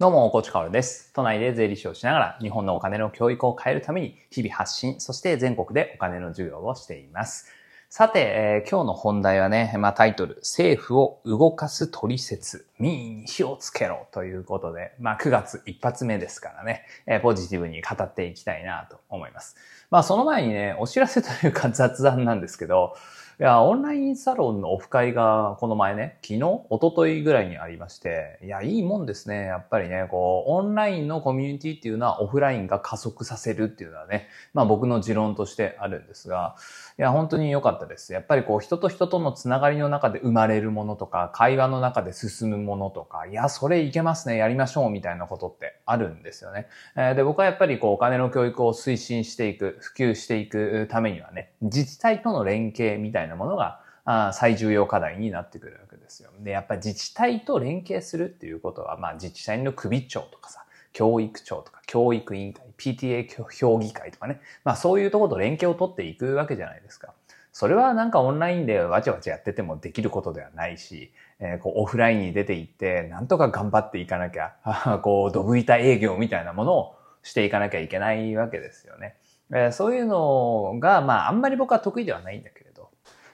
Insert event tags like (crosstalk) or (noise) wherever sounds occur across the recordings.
どうも、コーチカオルです。都内で税理士をしながら日本のお金の教育を変えるために日々発信、そして全国でお金の授業をしています。さて、えー今日の本題はね、まあ、タイトル、政府を動かす取説、民意に火をつけろということで、まあ、9月一発目ですからね、えーポジティブに語っていきたいなと思います。まあ、その前にね、お知らせというか雑談なんですけど、いや、オンラインサロンのオフ会がこの前ね、昨日、一昨日ぐらいにありまして、いや、いいもんですね。やっぱりね、こう、オンラインのコミュニティっていうのはオフラインが加速させるっていうのはね、まあ僕の持論としてあるんですが、いや、本当に良かったです。やっぱりこう、人と人とのつながりの中で生まれるものとか、会話の中で進むものとか、いや、それいけますね、やりましょうみたいなことってあるんですよね。えで、僕はやっぱりこう、お金の教育を推進していく、普及していくためにはね、自治体との連携みたいなものが、あ最重要課題になってくるわけですよ。で、やっぱり自治体と連携するっていうことは、まあ自治体の首長とかさ、教育長とか教育委員会、PTA 評議会とかね、まあそういうところと連携を取っていくわけじゃないですか。それはなんかオンラインでわちゃわちゃやっててもできることではないし、えーこうオフラインに出ていって、なんとか頑張っていかなきゃ、(laughs) こう、ドブ板営業みたいなものをしていかなきゃいけないわけですよね。えーそういうのが、まああんまり僕は得意ではないんだけど、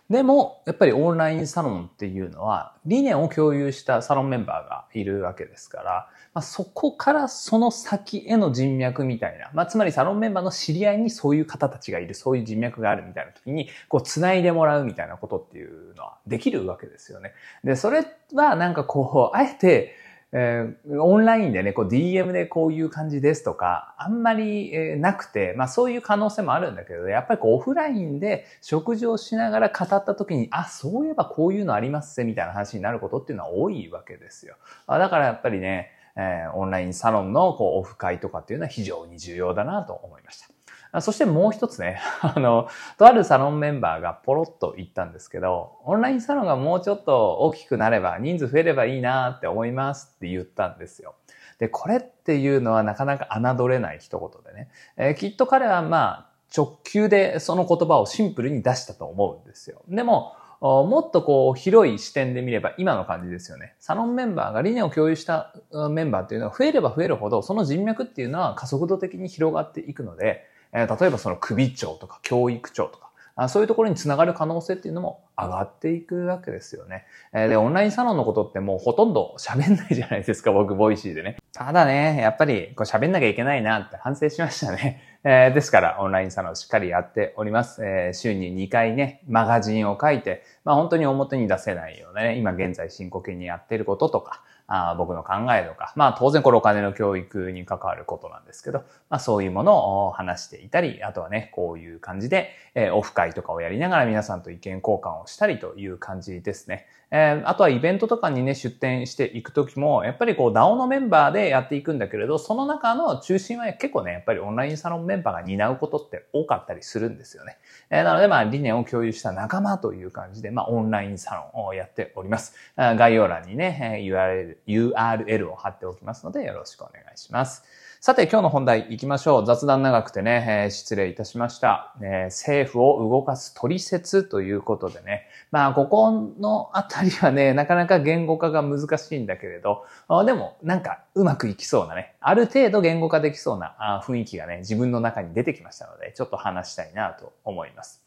でも、やっぱりオンラインサロンっていうのは、理念を共有したサロンメンバーがいるわけですから、まあ、そこからその先への人脈みたいな、まあ、つまりサロンメンバーの知り合いにそういう方たちがいる、そういう人脈があるみたいな時に、こう、繋いでもらうみたいなことっていうのはできるわけですよね。で、それはなんかこう、あえて、えーオンラインでね、こう DM でこういう感じですとか、あんまり、えーなくて、まあそういう可能性もあるんだけど、やっぱりこうオフラインで食事をしながら語った時に、あ、そういえばこういうのありますぜ、みたいな話になることっていうのは多いわけですよ。あだからやっぱりね、えーオンラインサロンのこうオフ会とかっていうのは非常に重要だなと思いました。そしてもう一つね、(laughs) あの、とあるサロンメンバーがポロッと言ったんですけど、オンラインサロンがもうちょっと大きくなれば、人数増えればいいなって思いますって言ったんですよ。で、これっていうのはなかなか侮れない一言でね、えーきっと彼はまあ、直球でその言葉をシンプルに出したと思うんですよ。でも、もっとこう広い視点で見れば今の感じですよね。サロンメンバーが理念を共有したメンバーっていうのは増えれば増えるほどその人脈っていうのは加速度的に広がっていくので、えー例えばその首長とか教育長とか、あそういうところにつながる可能性っていうのも上がっていくわけですよね。えで、オンラインサロンのことってもうほとんど喋んないじゃないですか、僕、ボイシーでね。ただね、やっぱりこう喋んなきゃいけないなって反省しましたね。えーですから、オンラインサロンしっかりやっております。えー週に2回ね、マガジンを書いて、まあ本当に表に出せないようなね、今現在進行形にやっていることとか、あ僕の考えとか、まあ当然これお金の教育に関わることなんですけど、まあそういうものを話していたり、あとはね、こういう感じで、えーオフ会とかをやりながら皆さんと意見交換をしたりという感じですね。えーあとはイベントとかにね、出展していくときも、やっぱりこう DAO のメンバーでやっていくんだけれど、その中の中心は結構ね、やっぱりオンラインサロンメンバーが担うことって多かったりするんですよね。えーなのでまあ理念を共有した仲間という感じで、まあオンラインサロンをやっております。概要欄にね、URL, URL を貼っておきますのでよろしくお願いします。さて今日の本題行きましょう。雑談長くてね、えー失礼いたしました、えー政府を動かす取説ということでね、まあここのあたりはね、なかなか言語化が難しいんだけれど、あでもなんかうまくいきそうなね、ある程度言語化できそうなあ雰囲気がね、自分の中に出てきましたので、ちょっと話したいなと思います。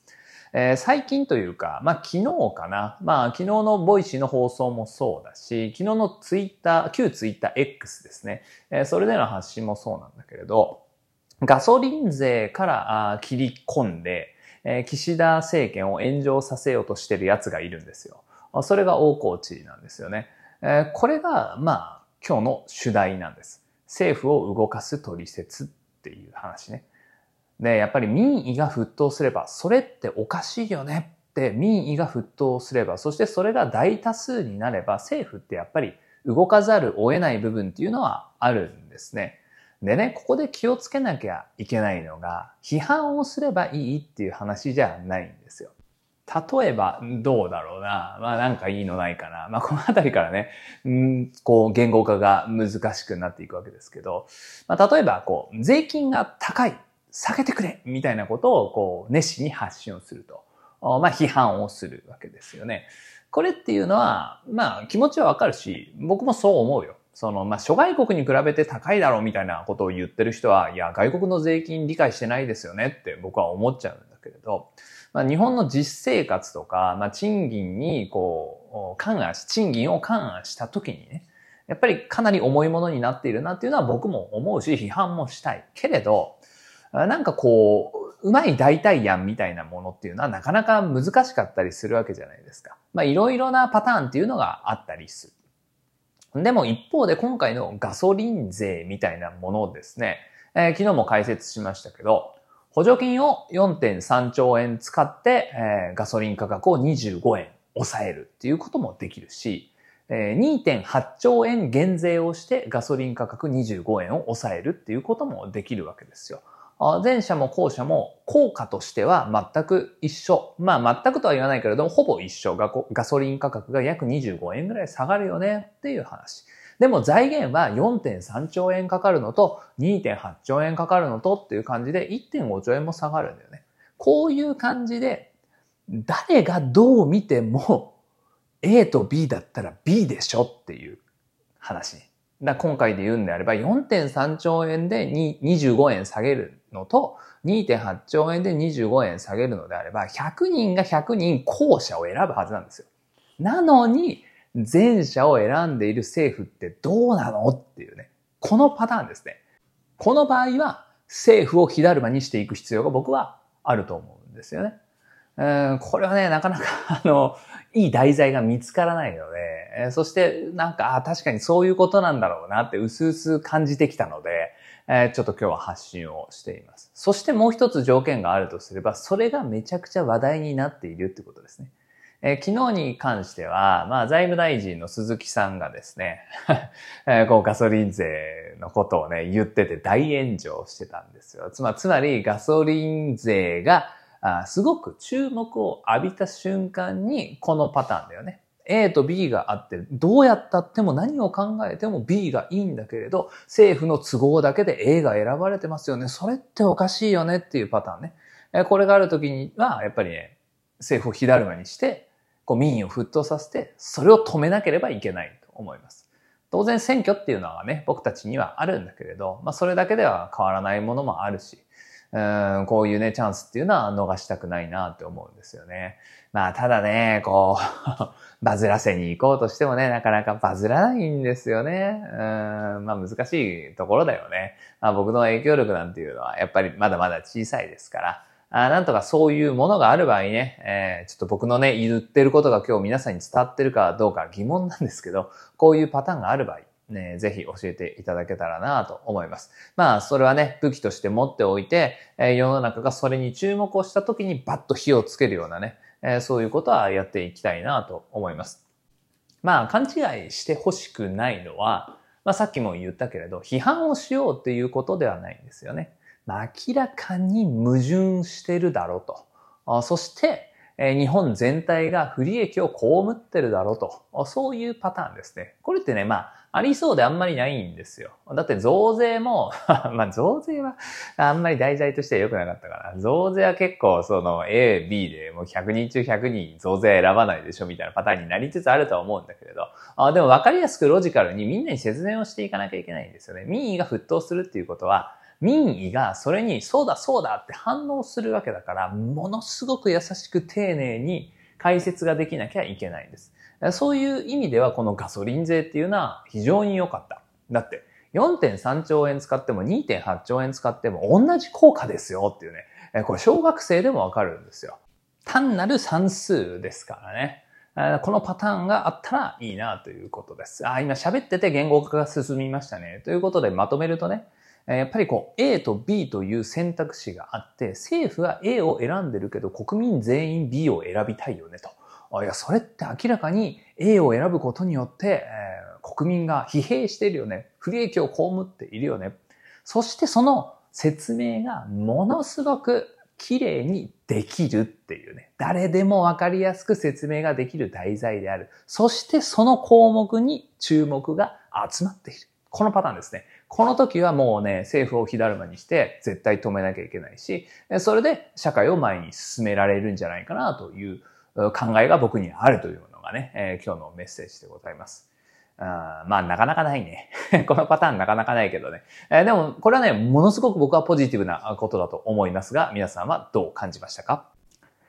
えー最近というか、まあ昨日かな。まあ昨日のボイシーの放送もそうだし、昨日のツイッター、旧ツイッター X ですね。えーそれでの発信もそうなんだけれど、ガソリン税からあ切り込んで、えー岸田政権を炎上させようとしてる奴がいるんですよ。それが大河内なんですよね。えーこれが、まあ、今日の主題なんです。政府を動かす取説っていう話ね。で、やっぱり民意が沸騰すれば、それっておかしいよねって民意が沸騰すれば、そしてそれが大多数になれば、政府ってやっぱり動かざるを得ない部分っていうのはあるんですね。でね、ここで気をつけなきゃいけないのが、批判をすればいいっていう話じゃないんですよ。例えば、どうだろうな。まあなんかいいのないかな。まあこのあたりからね、うん、こう言語化が難しくなっていくわけですけど、まあ例えばこう、税金が高い、下げてくれみたいなことをこう、熱心に発信をすると。まあ批判をするわけですよね。これっていうのは、まあ気持ちはわかるし、僕もそう思うよ。その、まあ、諸外国に比べて高いだろうみたいなことを言ってる人は、いや、外国の税金理解してないですよねって僕は思っちゃうんだけれど、まあ、日本の実生活とか、まあ、賃金にこう、勘案し、賃金を勘案した時にね、やっぱりかなり重いものになっているなっていうのは僕も思うし、批判もしたい。けれど、なんかこう、うまい代替案みたいなものっていうのはなかなか難しかったりするわけじゃないですか。まあいろいろなパターンっていうのがあったりする。でも一方で今回のガソリン税みたいなものですね、えー、昨日も解説しましたけど、補助金を4.3兆円使って、えー、ガソリン価格を25円抑えるっていうこともできるし、えー、2.8兆円減税をしてガソリン価格25円を抑えるっていうこともできるわけですよ。前者も後者も効果としては全く一緒。まあ全くとは言わないけれども、ほぼ一緒。ガソリン価格が約25円ぐらい下がるよねっていう話。でも財源は4.3兆円かかるのと2.8兆円かかるのとっていう感じで1.5兆円も下がるんだよね。こういう感じで誰がどう見ても A と B だったら B でしょっていう話。だ今回で言うんであれば4.3兆円で25円下げるのと2.8兆円で25円下げるのであれば100人が100人後者を選ぶはずなんですよ。なのに前者を選んでいる政府ってどうなのっていうね。このパターンですね。この場合は政府を火だるまにしていく必要が僕はあると思うんですよね。うんこれはね、なかなか (laughs) あの、いい題材が見つからないので、えそしてなんか、あ確かにそういうことなんだろうなって薄々感じてきたので、えちょっと今日は発信をしています。そしてもう一つ条件があるとすれば、それがめちゃくちゃ話題になっているってことですね。えー、昨日に関しては、まあ、財務大臣の鈴木さんがですね、(laughs) えー、こうガソリン税のことをね、言ってて大炎上してたんですよ。つま、つまりガソリン税があすごく注目を浴びた瞬間に、このパターンだよね。A と B があって、どうやったっても何を考えても B がいいんだけれど、政府の都合だけで A が選ばれてますよね。それっておかしいよねっていうパターンね。これがあるときには、やっぱりね、政府を火だるまにして、こう民意を沸騰させて、それを止めなければいけないと思います。当然選挙っていうのはね、僕たちにはあるんだけれど、まあそれだけでは変わらないものもあるし、うんこういうね、チャンスっていうのは逃したくないなって思うんですよね。まあただね、こう (laughs) バズらせに行こうとしてもね、なかなかバズらないんですよね。うんまあ難しいところだよね。まあ僕の影響力なんていうのはやっぱりまだまだ小さいですから、あなんとかそういうものがある場合ね、えー、ちょっと僕のね、言ってることが今日皆さんに伝わってるかどうか疑問なんですけど、こういうパターンがある場合、ね、ぜひ教えていただけたらなと思います。まあ、それはね、武器として持っておいて、え、世の中がそれに注目をした時にバッと火をつけるようなね、え、そういうことはやっていきたいなと思います。まあ、勘違いしてほしくないのは、まあ、さっきも言ったけれど、批判をしようっていうことではないんですよね。まあ明らかに矛盾してるだろうと。あそして、日本全体が不利益を被ってるだろうと。そういうパターンですね。これってね、まあ、ありそうであんまりないんですよ。だって増税も (laughs) まあ増税はあんまり題材としては良くなかったから、増税は結構その A、B でもう100人中100人増税選ばないでしょみたいなパターンになりつつあるとは思うんだけれど、あでも分かりやすくロジカルにみんなに説明をしていかなきゃいけないんですよね。民意が沸騰するっていうことは、民意がそれにそうだそうだって反応するわけだから、ものすごく優しく丁寧に解説ができなきゃいけないんです。そういう意味ではこのガソリン税っていうのは非常に良かった。だって4.3兆円使っても2.8兆円使っても同じ効果ですよっていうね。これ小学生でもわかるんですよ。単なる算数ですからね。このパターンがあったらいいなということです。あ、今喋ってて言語化が進みましたね。ということでまとめるとね、やっぱりこう A と B という選択肢があって、政府は A を選んでるけど国民全員 B を選びたいよねと。いや、それって明らかに A を選ぶことによって、えー、国民が疲弊してるよね。不利益を被っているよね。そしてその説明がものすごく綺麗にできるっていうね。誰でもわかりやすく説明ができる題材である。そしてその項目に注目が集まっている。このパターンですね。この時はもうね、政府を火だるまにして絶対止めなきゃいけないし、それで社会を前に進められるんじゃないかなという考えが僕にあるというのがね、え今日のメッセージでございます。あまあ、なかなかないね。(laughs) このパターンなかなかないけどね。えー、でも、これはね、ものすごく僕はポジティブなことだと思いますが、皆さんはどう感じましたか？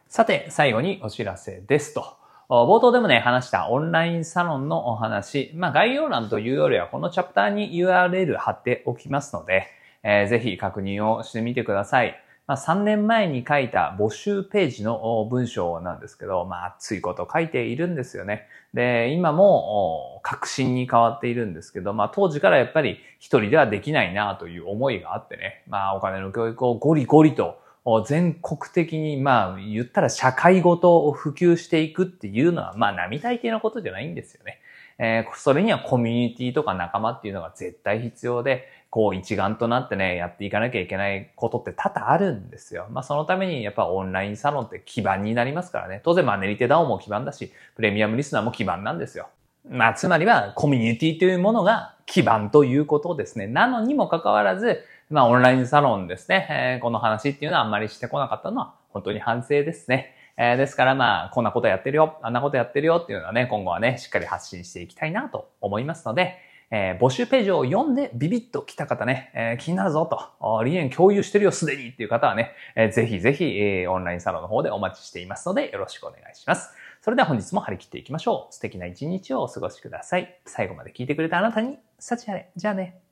さて、最後にお知らせですと。冒頭でもね、話したオンラインサロンのお話。まあ、概要欄というよりは、このチャプターに URL 貼っておきますので、えー、ぜひ確認をしてみてください。まあ、3年前に書いた募集ページの文章なんですけど、まあ、熱いこと書いているんですよね。で、今も革新に変わっているんですけど、まあ、当時からやっぱり一人ではできないなという思いがあってね、まあ、お金の教育をゴリゴリと全国的に、まあ、言ったら社会ごとを普及していくっていうのは、まあ、並大抵のことじゃないんですよね。えー、それにはコミュニティとか仲間っていうのが絶対必要で、こう一丸となってね、やっていかなきゃいけないことって多々あるんですよ。まあそのためにやっぱオンラインサロンって基盤になりますからね。当然マネリテダオも基盤だし、プレミアムリスナーも基盤なんですよ。まあつまりはコミュニティというものが基盤ということですね。なのにもかかわらず、まあオンラインサロンですね。えー、この話っていうのはあんまりしてこなかったのは本当に反省ですね。えー、ですからまあ、こんなことやってるよ、あんなことやってるよっていうのはね、今後はね、しっかり発信していきたいなと思いますので、えー、募集ページを読んでビビッと来た方ね、えー、気になるぞと、理念共有してるよすでにっていう方はね、えー、ぜひぜひ、えー、オンラインサロンの方でお待ちしていますのでよろしくお願いします。それでは本日も張り切っていきましょう。素敵な一日をお過ごしください。最後まで聞いてくれたあなたに、幸あれ。じゃあね。